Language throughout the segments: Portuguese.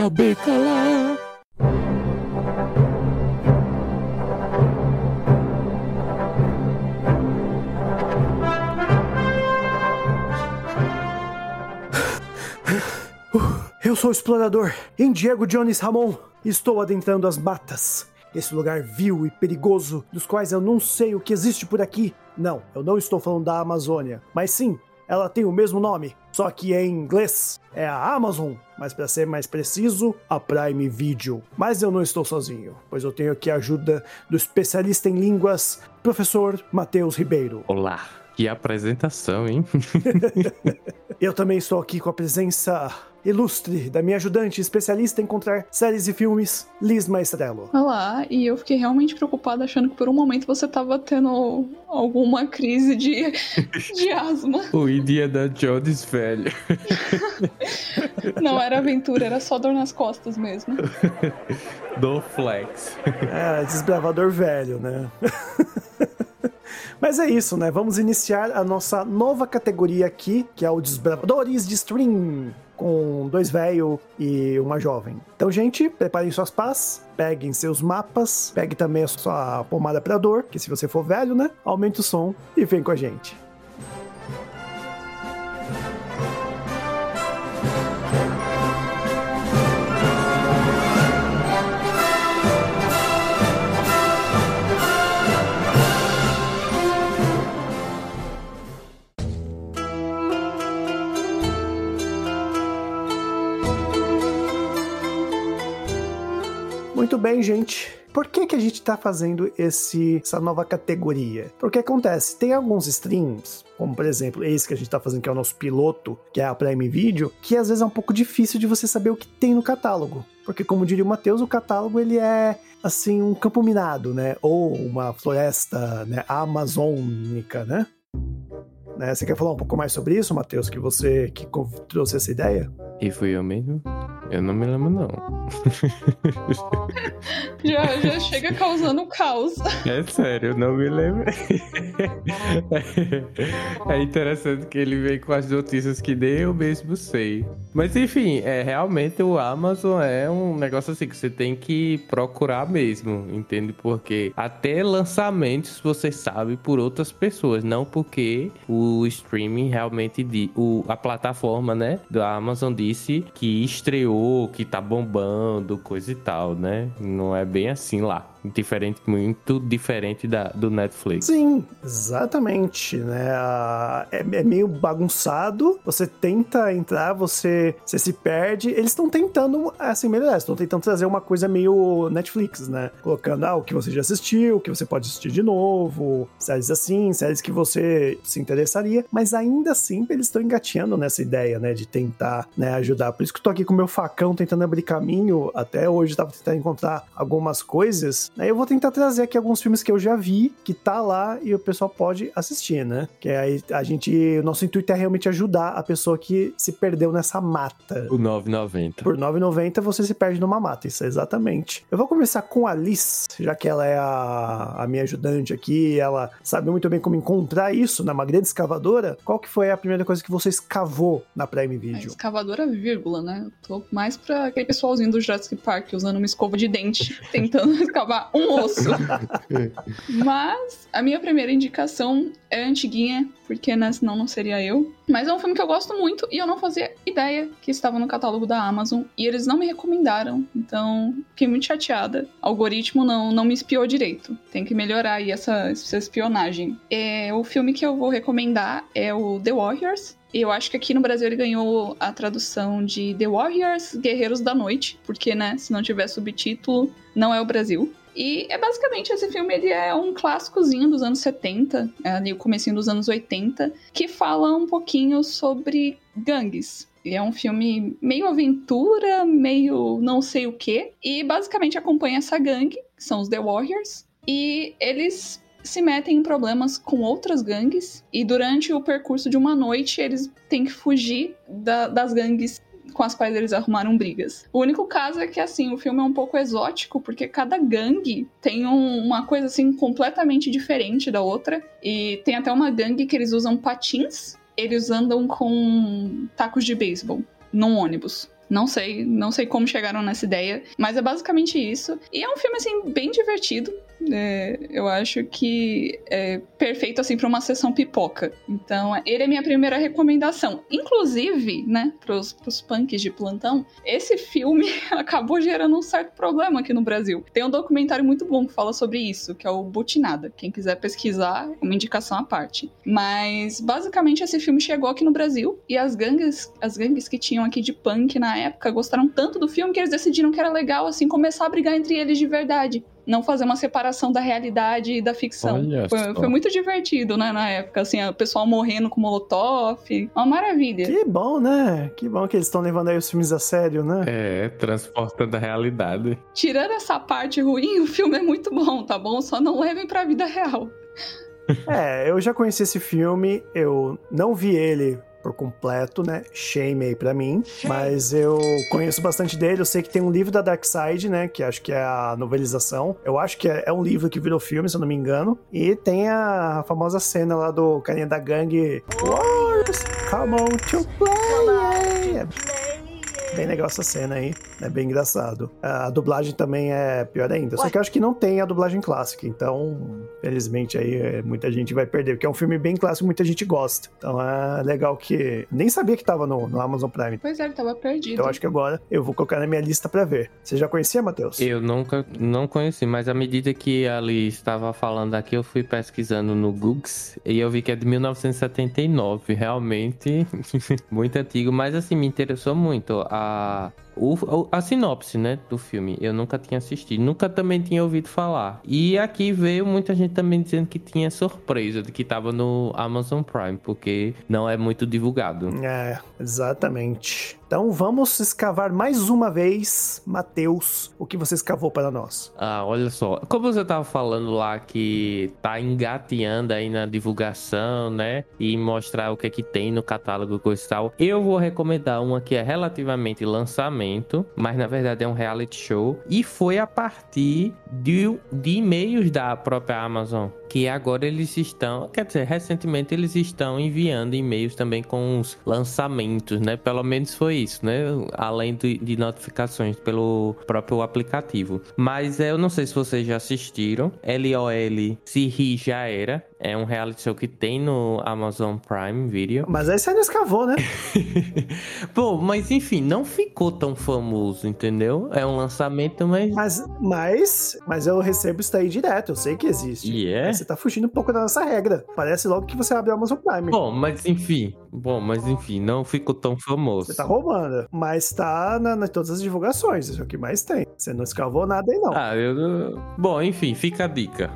saber calar. Eu sou o explorador Indiego Jones Ramon estou adentrando as matas. Esse lugar vil e perigoso, dos quais eu não sei o que existe por aqui. Não, eu não estou falando da Amazônia, mas sim, ela tem o mesmo nome, só que em inglês é a Amazon, mas para ser mais preciso, a Prime Video. Mas eu não estou sozinho, pois eu tenho aqui a ajuda do especialista em línguas, professor Matheus Ribeiro. Olá, que apresentação, hein? eu também estou aqui com a presença ilustre da minha ajudante especialista em encontrar séries e filmes, Liz Maestrello. Olá, e eu fiquei realmente preocupada achando que por um momento você estava tendo alguma crise de, de asma. O Indiana Jones velho. Não era aventura, era só dor nas costas mesmo. Do flex. É, desbravador velho, né? Mas é isso, né? Vamos iniciar a nossa nova categoria aqui, que é o Desbravadores de Stream com dois velhos e uma jovem. Então, gente, preparem suas pás, peguem seus mapas, pegue também a sua pomada para dor, que se você for velho, né, aumente o som e vem com a gente. Muito bem, gente. Por que, que a gente está fazendo esse, essa nova categoria? Porque acontece, tem alguns streams, como por exemplo esse que a gente está fazendo, que é o nosso piloto, que é a Prime Video, que às vezes é um pouco difícil de você saber o que tem no catálogo. Porque, como diria o Matheus, o catálogo ele é assim um campo minado, né? Ou uma floresta né? amazônica, né? Né? Você quer falar um pouco mais sobre isso, Matheus? Que você que trouxe essa ideia? E fui eu mesmo? Eu não me lembro, não. já, já chega causando caos. É sério, eu não me lembro. é interessante que ele vem com as notícias que nem eu mesmo sei. Mas enfim, é realmente o Amazon é um negócio assim que você tem que procurar mesmo, entende? Porque até lançamentos você sabe por outras pessoas, não porque o streaming realmente de o, a plataforma, né, da Amazon disse que estreou que tá bombando, coisa e tal, né? Não é bem assim lá diferente, muito diferente da, do Netflix. Sim, exatamente, né? É, é meio bagunçado, você tenta entrar, você, você se perde. Eles estão tentando, assim, melhorar, estão tentando trazer uma coisa meio Netflix, né? Colocando, ah, o que você já assistiu, o que você pode assistir de novo, séries assim, séries que você se interessaria, mas ainda assim eles estão engateando nessa ideia, né, de tentar, né, ajudar. Por isso que eu tô aqui com o meu facão tentando abrir caminho, até hoje tava tentando encontrar algumas coisas Aí eu vou tentar trazer aqui alguns filmes que eu já vi, que tá lá e o pessoal pode assistir, né? Que aí a gente. O nosso intuito é realmente ajudar a pessoa que se perdeu nessa mata. O 9,90. Por 9,90 você se perde numa mata, isso é exatamente. Eu vou começar com a Alice, já que ela é a, a minha ajudante aqui, ela sabe muito bem como encontrar isso numa grande escavadora. Qual que foi a primeira coisa que você escavou na Prime Video? A escavadora, vírgula, né? Eu tô mais pra aquele pessoalzinho do Jurassic Park usando uma escova de dente, tentando escavar um osso. Mas a minha primeira indicação é antiguinha, porque né, senão não seria eu. Mas é um filme que eu gosto muito e eu não fazia ideia que estava no catálogo da Amazon e eles não me recomendaram. Então, fiquei muito chateada. O algoritmo não, não me espiou direito. Tem que melhorar aí essa, essa espionagem. É, o filme que eu vou recomendar é o The Warriors, eu acho que aqui no Brasil ele ganhou a tradução de The Warriors Guerreiros da Noite, porque, né, se não tiver subtítulo, não é o Brasil. E é basicamente esse filme, ele é um clássicozinho dos anos 70, é ali o comecinho dos anos 80, que fala um pouquinho sobre gangues. E é um filme meio aventura, meio não sei o que. E basicamente acompanha essa gangue, que são os The Warriors. E eles se metem em problemas com outras gangues. E durante o percurso de uma noite, eles têm que fugir da, das gangues com as quais eles arrumaram brigas. O único caso é que, assim, o filme é um pouco exótico, porque cada gangue tem um, uma coisa, assim, completamente diferente da outra. E tem até uma gangue que eles usam patins, eles andam com tacos de beisebol num ônibus. Não sei, não sei como chegaram nessa ideia, mas é basicamente isso. E é um filme, assim, bem divertido. É, eu acho que é perfeito assim para uma sessão pipoca. Então, ele é minha primeira recomendação. Inclusive, né, pros, pros punks de plantão, esse filme acabou gerando um certo problema aqui no Brasil. Tem um documentário muito bom que fala sobre isso, que é o Butinada. Quem quiser pesquisar, uma indicação à parte. Mas basicamente esse filme chegou aqui no Brasil e as gangues, as gangues que tinham aqui de punk na época gostaram tanto do filme que eles decidiram que era legal assim começar a brigar entre eles de verdade não fazer uma separação da realidade e da ficção. Foi, foi, muito divertido, né, na época, assim, o pessoal morrendo com molotov, uma maravilha. Que bom, né? Que bom que eles estão levando aí os filmes a sério, né? É, transportando a realidade. Tirando essa parte ruim, o filme é muito bom, tá bom? Só não levem pra vida real. É, eu já conheci esse filme, eu não vi ele por completo, né? Shame aí pra mim. Mas eu conheço bastante dele. Eu sei que tem um livro da Dark Side, né? Que acho que é a novelização. Eu acho que é, é um livro que virou filme, se eu não me engano. E tem a famosa cena lá do carinha da gangue. Wars, come on to play. Bem legal essa cena aí, é bem engraçado. A dublagem também é pior ainda, só que eu acho que não tem a dublagem clássica, então, felizmente aí é, muita gente vai perder, porque é um filme bem clássico, muita gente gosta. Então é legal que nem sabia que tava no, no Amazon Prime. Pois é, ele tava perdido. Então acho que agora eu vou colocar na minha lista para ver. Você já conhecia, Matheus? Eu nunca não conheci, mas à medida que ali estava falando aqui, eu fui pesquisando no Google e eu vi que é de 1979, realmente muito antigo, mas assim me interessou muito a a, o, a sinopse, né, do filme. Eu nunca tinha assistido, nunca também tinha ouvido falar. E aqui veio muita gente também dizendo que tinha surpresa de que tava no Amazon Prime, porque não é muito divulgado. É, exatamente. Então vamos escavar mais uma vez, Matheus, o que você escavou para nós. Ah, olha só. Como você tava falando lá que tá engateando aí na divulgação, né? E mostrar o que é que tem no catálogo coisa e tal. Eu vou recomendar uma que é relativamente lançamento, mas na verdade é um reality show. E foi a partir de, de e-mails da própria Amazon que agora eles estão, quer dizer, recentemente eles estão enviando e-mails também com os lançamentos, né? Pelo menos foi isso, né? Além de, de notificações pelo próprio aplicativo. Mas eu não sei se vocês já assistiram. LOL Se Ri Já Era. É um reality show que tem no Amazon Prime Video. Mas aí você não escavou, né? Bom, mas enfim, não ficou tão famoso, entendeu? É um lançamento, mas. Mas, mas, mas eu recebo isso daí direto, eu sei que existe. E yeah. é? Você tá fugindo um pouco da nossa regra. Parece logo que você abre o Amazon Prime. Bom, mas enfim. Bom, mas enfim, não ficou tão famoso. Você tá roubando. Mas tá na, na todas as divulgações, é o que mais tem. Você não escavou nada aí, não. Ah, eu. Bom, enfim, fica a dica.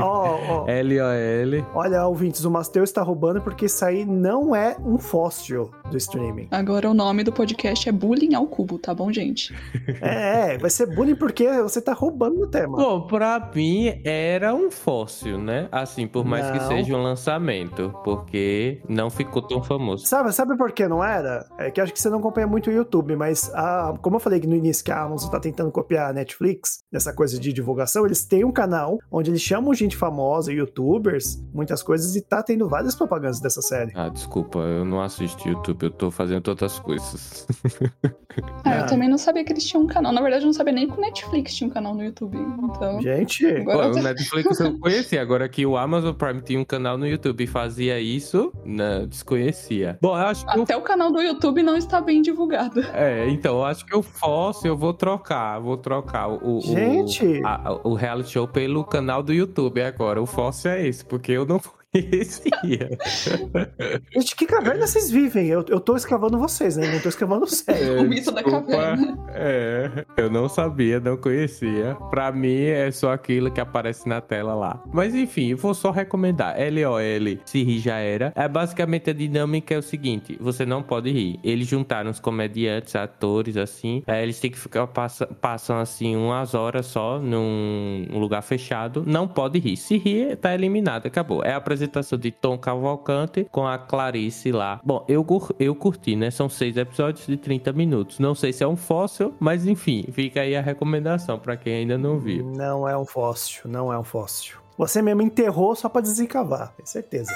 Ó, ó. L-O-L. Olha, ouvintes, o Matheus está roubando porque isso aí não é um fóssil do streaming. Agora o nome do podcast é Bullying ao Cubo, tá bom, gente? é, vai ser bullying porque você tá roubando o tema. Bom, pra mim era um fóssil, né? Assim, por mais não. que seja um lançamento, porque não ficou tão famoso. Sabe, sabe por que não era? É que acho que você não acompanha muito o YouTube, mas a, como eu falei no início que a Amazon tá tentando copiar a Netflix nessa coisa de divulgação, eles têm um canal onde eles chamam gente famosa, youtubers, muitas coisas, e tá tendo várias propagandas dessa série. Ah, desculpa, eu não assisto YouTube, eu tô fazendo outras coisas. ah, eu ah. também não sabia que eles tinham um canal. Na verdade, eu não sabia nem que o Netflix tinha um canal no YouTube. Então. Gente, agora... Pô, o Netflix eu conhecia, agora que o Amazon Prime tinha um canal no YouTube e fazia isso, não, desconhecia. Bom, eu acho que. Até o... o canal do YouTube não está bem divulgado. É, então, eu acho que eu posso, eu vou trocar vou trocar o, Gente. O, a, o reality show pelo canal do YouTube agora. O fóssil é esse, porque eu não conhecia. Gente, que caverna vocês vivem? Eu, eu tô escavando vocês, né? Não tô escavando sério. É, o mito da caverna. É, eu não sabia, não conhecia. Pra mim é só aquilo que aparece na tela lá. Mas enfim, vou só recomendar. LOL, se rir já era. É basicamente a dinâmica é o seguinte: você não pode rir. Eles juntaram os comediantes, atores, assim. É, eles têm que ficar, passa, passam assim umas horas só num lugar fechado. Não pode rir. Se rir, tá eliminado. Acabou. É a apresentação de Tom Cavalcante com a Clarice lá. Bom, eu, eu curti, né? São seis episódios de 30 minutos. Não sei se é um fóssil, mas enfim, fica aí a recomendação para quem ainda não viu. Não é um fóssil, não é um fóssil. Você mesmo enterrou só para desencavar, tem certeza.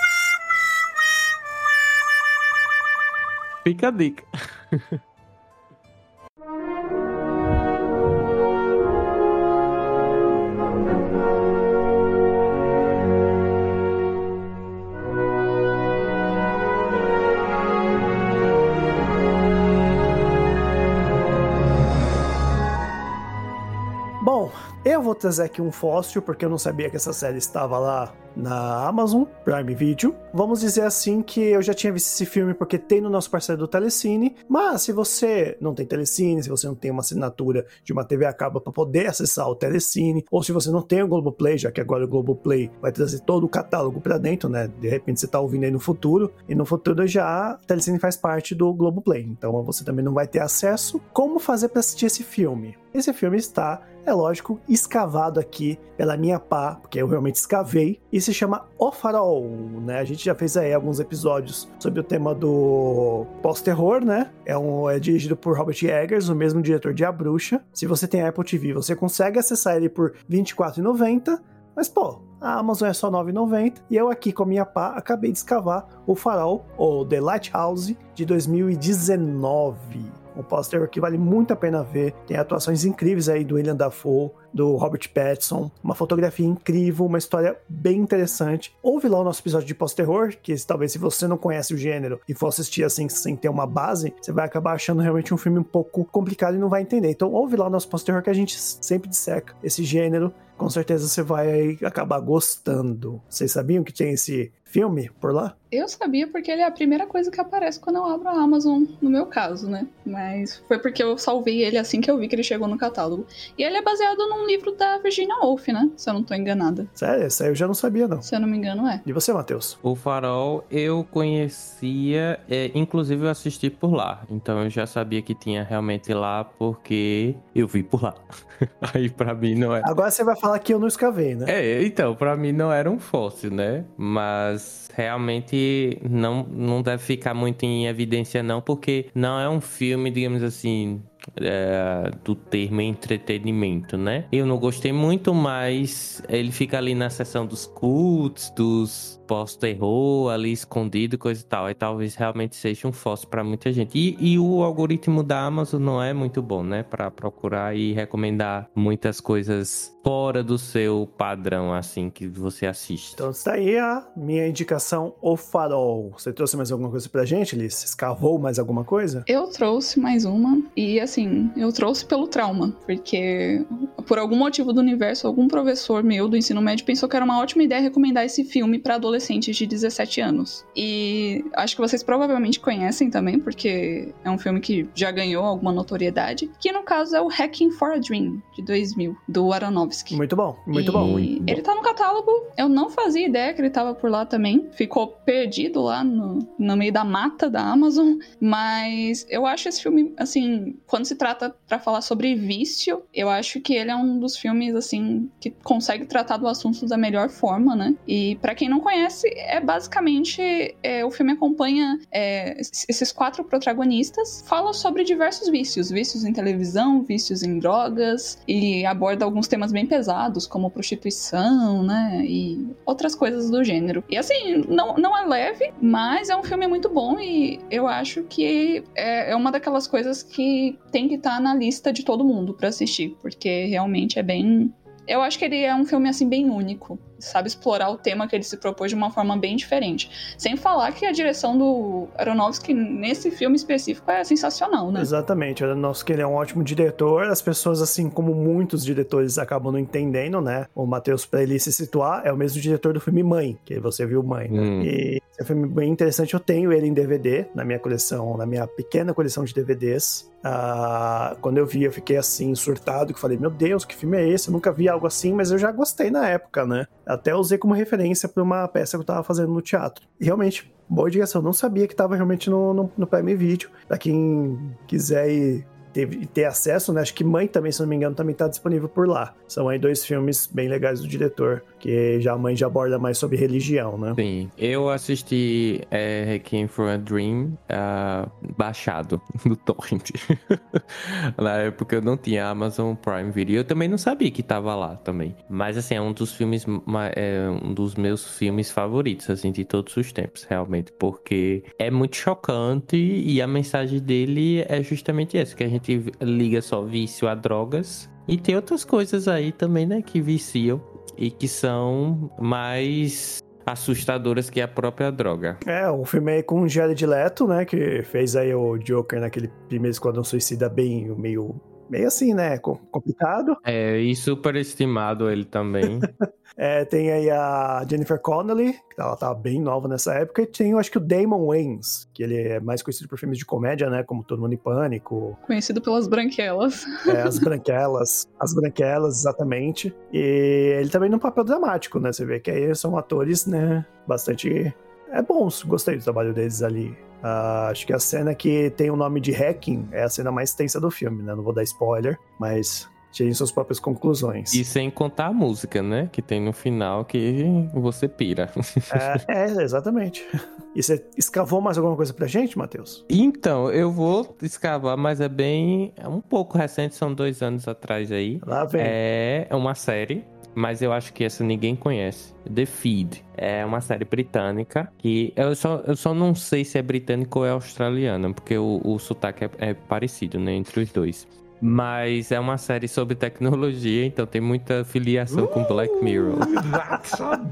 Fica a dica. trazer aqui um fóssil, porque eu não sabia que essa série estava lá na Amazon Prime Video. Vamos dizer assim que eu já tinha visto esse filme porque tem no nosso parceiro do Telecine, mas se você não tem Telecine, se você não tem uma assinatura de uma TV a cabo para poder acessar o Telecine, ou se você não tem o Globoplay, já que agora o Globoplay vai trazer todo o catálogo para dentro, né? De repente você tá ouvindo aí no futuro, e no futuro já o Telecine faz parte do Globoplay, então você também não vai ter acesso. Como fazer para assistir esse filme? Esse filme está é lógico, escavado aqui pela minha pá, porque eu realmente escavei, e se chama O Farol, né? A gente já fez aí alguns episódios sobre o tema do pós-terror, né? É, um, é dirigido por Robert Eggers, o mesmo diretor de A Bruxa. Se você tem Apple TV, você consegue acessar ele por R$ 24,90, mas pô, a Amazon é só R$ 9,90 e eu aqui com a minha pá acabei de escavar o Farol, ou The Lighthouse, de 2019 um pós-terror que vale muito a pena ver. Tem atuações incríveis aí do William Dafoe, do Robert Pattinson, uma fotografia incrível, uma história bem interessante. Ouve lá o nosso episódio de pós-terror, que talvez se você não conhece o gênero e for assistir assim sem ter uma base, você vai acabar achando realmente um filme um pouco complicado e não vai entender. Então ouve lá o nosso pós-terror que a gente sempre disseca esse gênero. Com certeza você vai acabar gostando. Vocês sabiam que tem esse filme por lá? Eu sabia porque ele é a primeira coisa que aparece quando eu abro a Amazon, no meu caso, né? Mas foi porque eu salvei ele assim que eu vi que ele chegou no catálogo. E ele é baseado num livro da Virginia Woolf, né? Se eu não tô enganada. Sério? Essa eu já não sabia, não. Se eu não me engano, é. E você, Matheus? O Farol eu conhecia, é, inclusive eu assisti por lá. Então eu já sabia que tinha realmente lá porque eu vi por lá. Aí pra mim não é. Agora você vai falar que eu não escavei, né? É, então, pra mim não era um fóssil, né? Mas realmente não, não deve ficar muito em evidência, não, porque não é um filme, digamos assim, é, do termo entretenimento, né? Eu não gostei muito, mas ele fica ali na seção dos cults, dos pós-terror, ali escondido, coisa e tal. Aí talvez realmente seja um fóssil para muita gente. E, e, o algoritmo da Amazon não é muito bom, né? Para procurar e recomendar muitas coisas fora do seu padrão, assim, que você assiste. Então está aí a minha indicação, O Farol. Você trouxe mais alguma coisa pra gente, Liz? Escavou mais alguma coisa? Eu trouxe mais uma. E assim, assim, eu trouxe pelo trauma, porque por algum motivo do universo, algum professor meu do ensino médio pensou que era uma ótima ideia recomendar esse filme para adolescentes de 17 anos. E acho que vocês provavelmente conhecem também, porque é um filme que já ganhou alguma notoriedade, que no caso é o Hacking for a Dream, de 2000, do Aronofsky. Muito bom, muito e bom. Muito ele tá no catálogo, eu não fazia ideia que ele tava por lá também, ficou perdido lá no, no meio da mata da Amazon, mas eu acho esse filme, assim, quando quando se trata para falar sobre vício, eu acho que ele é um dos filmes assim que consegue tratar do assunto da melhor forma, né? E para quem não conhece, é basicamente é, o filme acompanha é, esses quatro protagonistas, fala sobre diversos vícios, vícios em televisão, vícios em drogas e aborda alguns temas bem pesados como prostituição, né? E outras coisas do gênero. E assim, não, não é leve, mas é um filme muito bom e eu acho que é, é uma daquelas coisas que tem que estar tá na lista de todo mundo para assistir, porque realmente é bem. Eu acho que ele é um filme assim bem único sabe explorar o tema que ele se propôs de uma forma bem diferente. Sem falar que a direção do Aronofsky nesse filme específico é sensacional, né? Exatamente. O Aronofsky ele é um ótimo diretor. As pessoas, assim como muitos diretores, acabam não entendendo, né? O Matheus, pra ele se situar, é o mesmo diretor do filme Mãe, que você viu Mãe, né? Hum. E é um filme bem interessante. Eu tenho ele em DVD na minha coleção, na minha pequena coleção de DVDs. Ah, quando eu vi, eu fiquei assim, surtado, que falei, meu Deus, que filme é esse? Eu nunca vi algo assim, mas eu já gostei na época, né? Até usei como referência para uma peça que eu tava fazendo no teatro. E realmente, boa direção. Não sabia que tava realmente no, no, no Prime Video. Pra quem quiser ir ter, ter acesso, né? Acho que Mãe também, se não me engano, também tá disponível por lá. São aí dois filmes bem legais do diretor, que já a Mãe já aborda mais sobre religião, né? Sim. Eu assisti é, Requiem for a Dream uh, baixado no torrent. Na época eu não tinha Amazon Prime Video. Eu também não sabia que tava lá também. Mas assim, é um dos filmes, é um dos meus filmes favoritos, assim, de todos os tempos, realmente. Porque é muito chocante e a mensagem dele é justamente essa, que a gente liga só vício a drogas. E tem outras coisas aí também, né, que viciam e que são mais assustadoras que a própria droga. É, o filme aí com o Jared Leto, né, que fez aí o Joker naquele primeiro Esquadrão Suicida bem, meio meio assim, né? Complicado. É, e superestimado ele também. É, tem aí a Jennifer Connelly, que ela tava bem nova nessa época, e tem, eu acho que o Damon Wayans, que ele é mais conhecido por filmes de comédia, né, como Todo Mundo em Pânico. Conhecido pelas branquelas. É, as branquelas, as branquelas, exatamente. E ele também num papel dramático, né, você vê que aí são atores, né, bastante... É bons, gostei do trabalho deles ali. Uh, acho que a cena que tem o nome de Hacking é a cena mais tensa do filme, né? Não vou dar spoiler, mas tirem suas próprias conclusões. E sem contar a música, né? Que tem no final que você pira. É, é exatamente. E você escavou mais alguma coisa pra gente, Matheus? Então, eu vou escavar, mas é bem. É um pouco recente, são dois anos atrás aí. Lá vem. É uma série mas eu acho que essa ninguém conhece. The Feed. É uma série britânica que eu só, eu só não sei se é britânica ou é australiana, porque o, o sotaque é, é parecido, né, entre os dois. Mas é uma série sobre tecnologia, então tem muita filiação uh, com Black Mirror.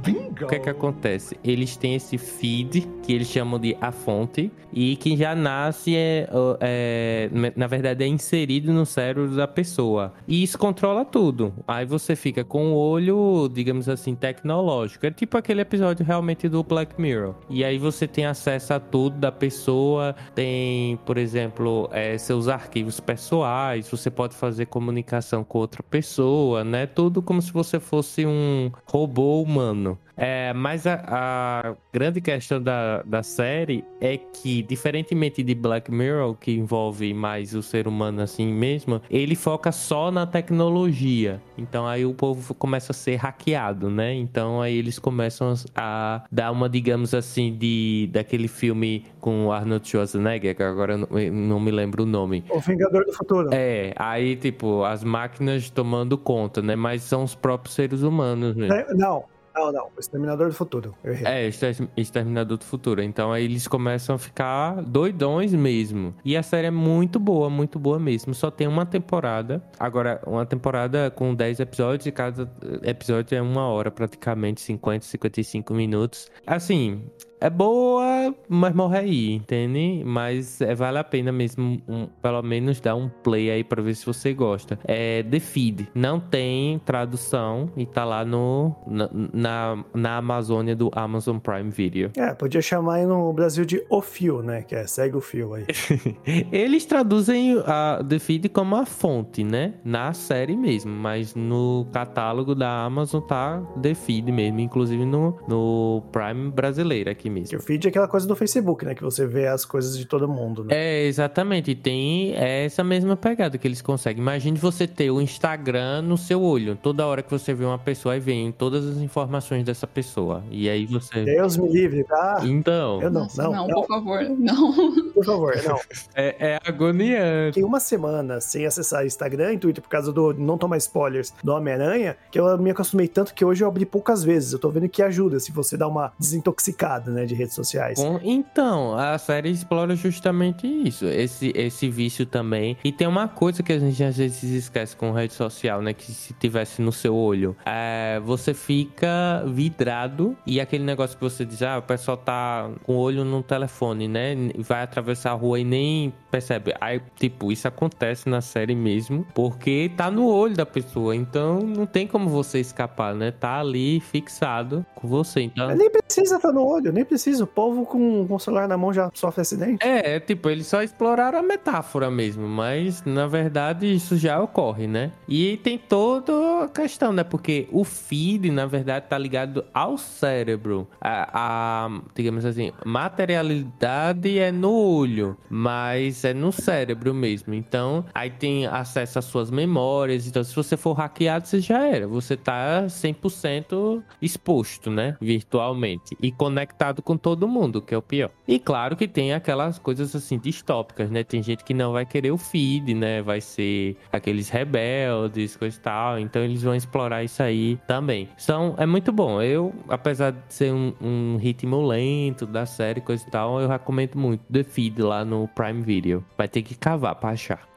Bingo. O que é que acontece? Eles têm esse feed que eles chamam de a fonte e que já nasce é, é, na verdade é inserido no cérebro da pessoa. E isso controla tudo. Aí você fica com o olho, digamos assim, tecnológico. É tipo aquele episódio realmente do Black Mirror. E aí você tem acesso a tudo da pessoa, tem, por exemplo, é, seus arquivos pessoais, você pode fazer comunicação com outra pessoa, né? Tudo como se você fosse um robô humano. É, mas a, a, grande questão da, da série é que, diferentemente de Black Mirror, que envolve mais o ser humano assim mesmo, ele foca só na tecnologia. Então aí o povo começa a ser hackeado, né? Então aí eles começam a dar uma, digamos assim, de daquele filme com Arnold Schwarzenegger, que agora não, não me lembro o nome. O Vingador do Futuro. É, aí tipo, as máquinas tomando conta, né? Mas são os próprios seres humanos, né? Não, não, não. O Exterminador do Futuro. Eu errei. É, Exterminador do Futuro. Então aí eles começam a ficar doidões mesmo. E a série é muito boa, muito boa mesmo. Só tem uma temporada. Agora, uma temporada com 10 episódios e cada episódio é uma hora praticamente, 50, 55 minutos. Assim, é boa, mas morre aí, entende? Mas é, vale a pena mesmo, um, pelo menos, dar um play aí pra ver se você gosta. É The Feed. Não tem tradução e tá lá no, na, na, na Amazônia do Amazon Prime Video. É, podia chamar aí no Brasil de O Fio, né? Que é segue o fio aí. Eles traduzem a The Feed como a fonte, né? Na série mesmo, mas no catálogo da Amazon tá The Feed mesmo, inclusive no, no Prime brasileiro aqui mesmo. O feed é aquela coisa do Facebook, né? Que você vê as coisas de todo mundo, né? É, exatamente. E tem essa mesma pegada que eles conseguem. Imagine você ter o Instagram no seu olho. Toda hora que você vê uma pessoa, aí vem todas as informações dessa pessoa. E aí você. Deus me livre, tá? Então. Eu não, Nossa, não, não, não, por favor, não. Por favor, não. É, é agoniante. Fiquei uma semana sem acessar Instagram e Twitter por causa do não tomar spoilers do Homem-Aranha, que eu me acostumei tanto que hoje eu abri poucas vezes. Eu tô vendo que ajuda se você dá uma desintoxicada, né? Né, de redes sociais. Então, a série explora justamente isso, esse, esse vício também. E tem uma coisa que a gente às vezes esquece com rede social, né, que se tivesse no seu olho, é, você fica vidrado e aquele negócio que você diz, ah, o pessoal tá com o olho no telefone, né, vai atravessar a rua e nem percebe. Aí, tipo, isso acontece na série mesmo, porque tá no olho da pessoa, então não tem como você escapar, né, tá ali fixado com você, então... Nem precisa estar tá no olho, nem precisa. O povo com, com o celular na mão já sofre acidente. É, é, tipo, eles só exploraram a metáfora mesmo, mas na verdade isso já ocorre, né? E tem toda a questão, né? Porque o feed, na verdade, tá ligado ao cérebro. A, a digamos assim, materialidade é no olho, mas é no cérebro mesmo. Então, aí tem acesso às suas memórias. Então, se você for hackeado, você já era. Você tá 100% exposto, né? Virtualmente. E conectado com todo mundo, que é o pior. E claro que tem aquelas coisas assim distópicas, né? Tem gente que não vai querer o feed, né? Vai ser aqueles rebeldes, coisa e tal. Então eles vão explorar isso aí também. Então é muito bom. Eu, apesar de ser um, um ritmo lento da série, coisa e tal, eu recomendo muito The Feed lá no Prime Video. Vai ter que cavar pra achar.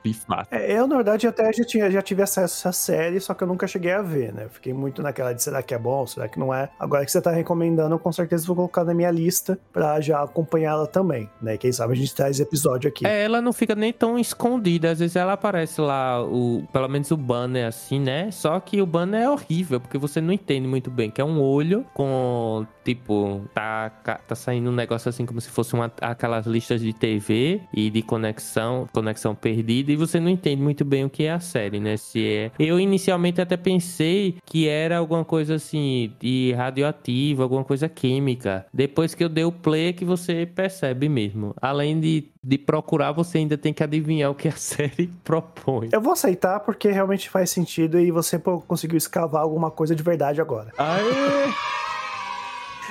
É, eu, na verdade, até já, tinha, já tive acesso à série, só que eu nunca cheguei a ver, né? Fiquei muito naquela de será que é bom, será que não é. Agora que você tá recomendando, eu com certeza vou colocar na minha lista pra já acompanhá-la também, né? Quem sabe a gente traz episódio aqui. É, ela não fica nem tão escondida. Às vezes ela aparece lá, o, pelo menos o banner assim, né? Só que o banner é horrível, porque você não entende muito bem, que é um olho com, tipo, tá, tá saindo um negócio assim como se fosse uma, aquelas listas de TV e de conexão, conexão perdida, e você não entende muito bem o que é a série, né? Se é. Eu inicialmente até pensei que era alguma coisa assim de radioativa, alguma coisa química. Depois que eu dei o play é que você percebe mesmo. Além de, de procurar, você ainda tem que adivinhar o que a série propõe. Eu vou aceitar porque realmente faz sentido e você conseguiu escavar alguma coisa de verdade agora. Aê!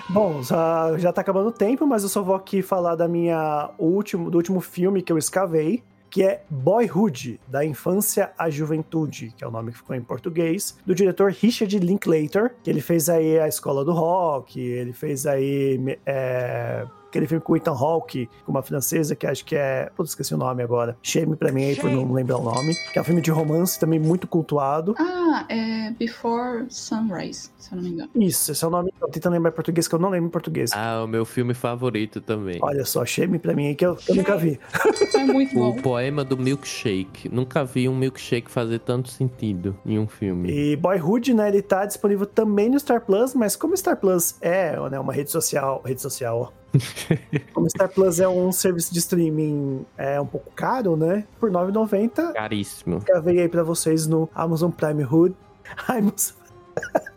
Bom, já, já tá acabando o tempo, mas eu só vou aqui falar da minha último, do último filme que eu escavei, que é Boyhood, da infância à juventude, que é o nome que ficou em português, do diretor Richard Linklater, que ele fez aí a Escola do Rock, ele fez aí é, aquele filme com o Ethan Hawke, com uma francesa que acho que é. Putz, esqueci o nome agora. Shame pra mim aí por não lembrar o nome. Que é um filme de romance também muito cultuado. Ah, é Before Sunrise, se eu não me engano. Isso, esse é o nome. Eu tô tentando lembrar em português, que eu não lembro em português. Ah, o meu filme favorito também. Olha só, Shame pra mim aí que eu, que eu nunca vi. É muito bom. O poema do milkshake. Nunca vi um milkshake fazer tanto sentido em um filme. E Boyhood, né, ele tá disponível também no Star Plus, mas como Star Plus é né, uma rede social, rede social, ó, como Star Plus é um serviço de streaming é um pouco caro, né? Por R$ 9,90. Caríssimo. Gravei aí pra vocês no Amazon Prime Hood. Amazon...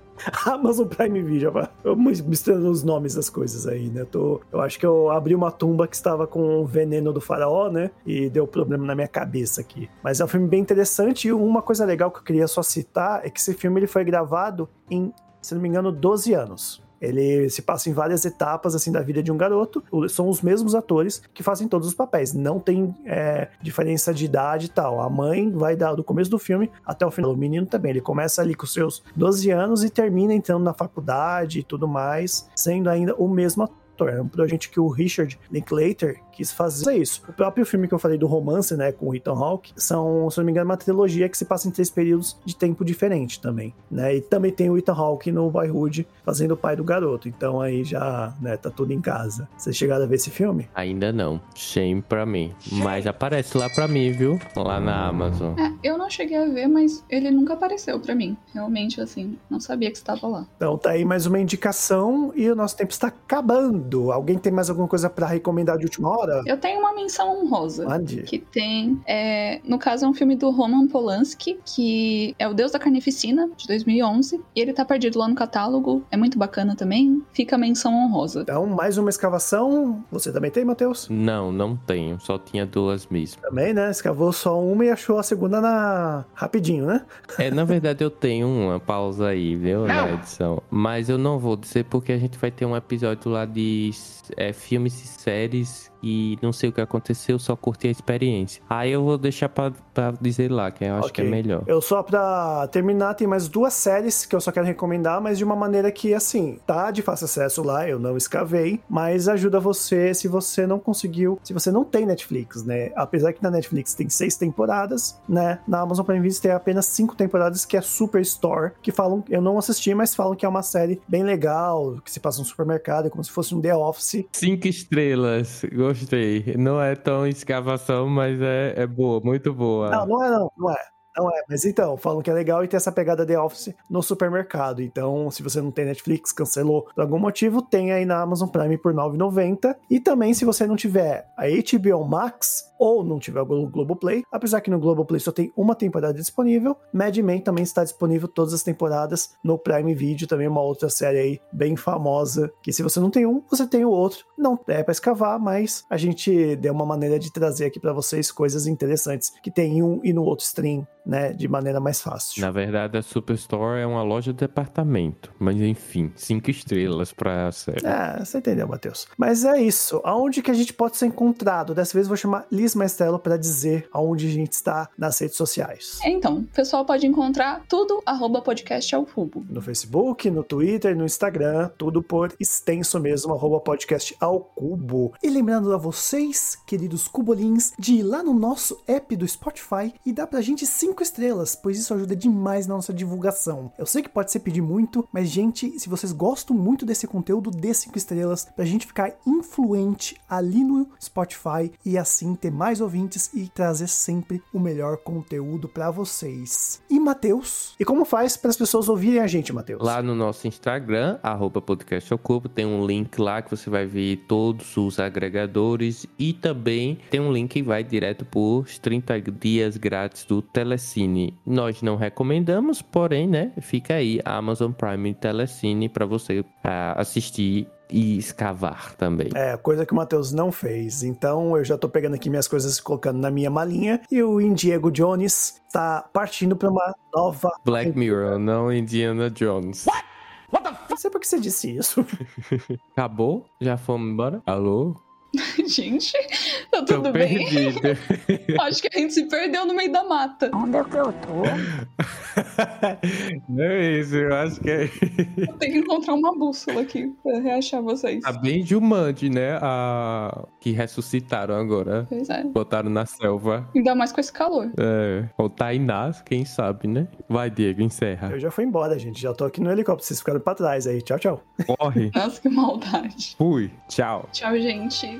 Amazon Prime Video, eu misturando os nomes das coisas aí, né? Eu, tô, eu acho que eu abri uma tumba que estava com o veneno do faraó, né? E deu problema na minha cabeça aqui. Mas é um filme bem interessante e uma coisa legal que eu queria só citar é que esse filme ele foi gravado em, se não me engano, 12 anos. Ele se passa em várias etapas assim da vida de um garoto. São os mesmos atores que fazem todos os papéis. Não tem é, diferença de idade e tal. A mãe vai dar do começo do filme até o final. O menino também. Ele começa ali com seus 12 anos e termina entrando na faculdade e tudo mais, sendo ainda o mesmo ator. É um projeto que o Richard Linklater quis fazer isso. O próprio filme que eu falei do romance, né, com o Ethan Hawke, são, se não me engano, uma trilogia que se passa em três períodos de tempo diferente também, né? E também tem o Ethan Hawke no Boyhood fazendo o pai do garoto. Então aí já, né, tá tudo em casa. Vocês chegaram a ver esse filme? Ainda não. Shame pra mim. Mas aparece lá pra mim, viu? Lá na Amazon. É, eu não cheguei a ver, mas ele nunca apareceu pra mim. Realmente, assim, não sabia que estava lá. Então tá aí mais uma indicação e o nosso tempo está acabando. Alguém tem mais alguma coisa para recomendar de última hora? Eu tenho uma menção honrosa. Mande. Que tem. É, no caso, é um filme do Roman Polanski, que é O Deus da Carnificina, de 2011. E ele tá perdido lá no catálogo. É muito bacana também. Fica a menção honrosa. Então, mais uma escavação. Você também tem, Matheus? Não, não tenho. Só tinha duas mesmo. Também, né? Escavou só uma e achou a segunda na rapidinho, né? É, na verdade eu tenho uma pausa aí, viu, na edição. Mas eu não vou dizer porque a gente vai ter um episódio lá de é, filmes e séries e não sei o que aconteceu, só curti a experiência. Aí eu vou deixar pra, pra dizer lá, que eu acho okay. que é melhor. Eu só pra terminar, tem mais duas séries que eu só quero recomendar, mas de uma maneira que, assim, tá de fácil acesso lá, eu não escavei, mas ajuda você se você não conseguiu, se você não tem Netflix, né? Apesar que na Netflix tem seis temporadas, né? Na Amazon Prime Video tem apenas cinco temporadas, que é Superstore, que falam, eu não assisti, mas falam que é uma série bem legal, que se passa no supermercado, é como se fosse um The Office. Cinco estrelas, gostei. Não é tão escavação, mas é, é boa, muito boa. Não, não é não, não é. Não é, mas então, falam que é legal e tem essa pegada de Office no supermercado. Então, se você não tem Netflix, cancelou por algum motivo, tem aí na Amazon Prime por R$ 9,90. E também, se você não tiver a HBO Max ou não tiver o Globoplay, apesar que no Globoplay só tem uma temporada disponível, Mad Men também está disponível todas as temporadas no Prime Video, também uma outra série aí bem famosa, que se você não tem um, você tem o outro. Não é para escavar, mas a gente deu uma maneira de trazer aqui para vocês coisas interessantes que tem em um e no outro stream né, de maneira mais fácil. Na verdade, a Superstore é uma loja de departamento. Mas enfim, cinco estrelas pra série. É, você entendeu, Matheus. Mas é isso. Aonde que a gente pode ser encontrado? Dessa vez eu vou chamar Liz Maestrello para dizer aonde a gente está nas redes sociais. Então, o pessoal pode encontrar tudo arroba podcast ao cubo. No Facebook, no Twitter, no Instagram, tudo por extenso mesmo, arroba podcast ao cubo. E lembrando a vocês, queridos cubolins, de ir lá no nosso app do Spotify e dar pra gente cinco estrelas, pois isso ajuda demais na nossa divulgação. Eu sei que pode ser pedir muito, mas gente, se vocês gostam muito desse conteúdo, dê cinco estrelas pra gente ficar influente ali no Spotify e assim ter mais ouvintes e trazer sempre o melhor conteúdo para vocês. E Matheus, e como faz para as pessoas ouvirem a gente, Matheus? Lá no nosso Instagram, arroba tem um link lá que você vai ver todos os agregadores e também tem um link que vai direto por 30 dias grátis do Telecine. Nós não recomendamos, porém, né, fica aí a Amazon Prime Telecine para você uh, assistir e escavar também. É, coisa que o Matheus não fez. Então eu já tô pegando aqui minhas coisas e colocando na minha malinha. E o Indiego Jones tá partindo pra uma nova. Black Mirror, não Indiana Jones. What? What the f... Não sei por que você disse isso. Acabou? Já fomos embora? Alô? gente, tá tudo tô bem? Acho que a gente se perdeu no meio da mata. Onde é que eu tô? Não é isso, eu acho que é. Eu tenho que encontrar uma bússola aqui pra reachar vocês. Tá bem de humante, né? A... Que ressuscitaram agora. Pois é. Botaram na selva. Ainda mais com esse calor. É. Ou Tainás, quem sabe, né? Vai, Diego, encerra. Eu já fui embora, gente. Já tô aqui no helicóptero. Vocês ficaram pra trás aí. Tchau, tchau. Corre. Nossa, que maldade. Fui. Tchau. Tchau, gente.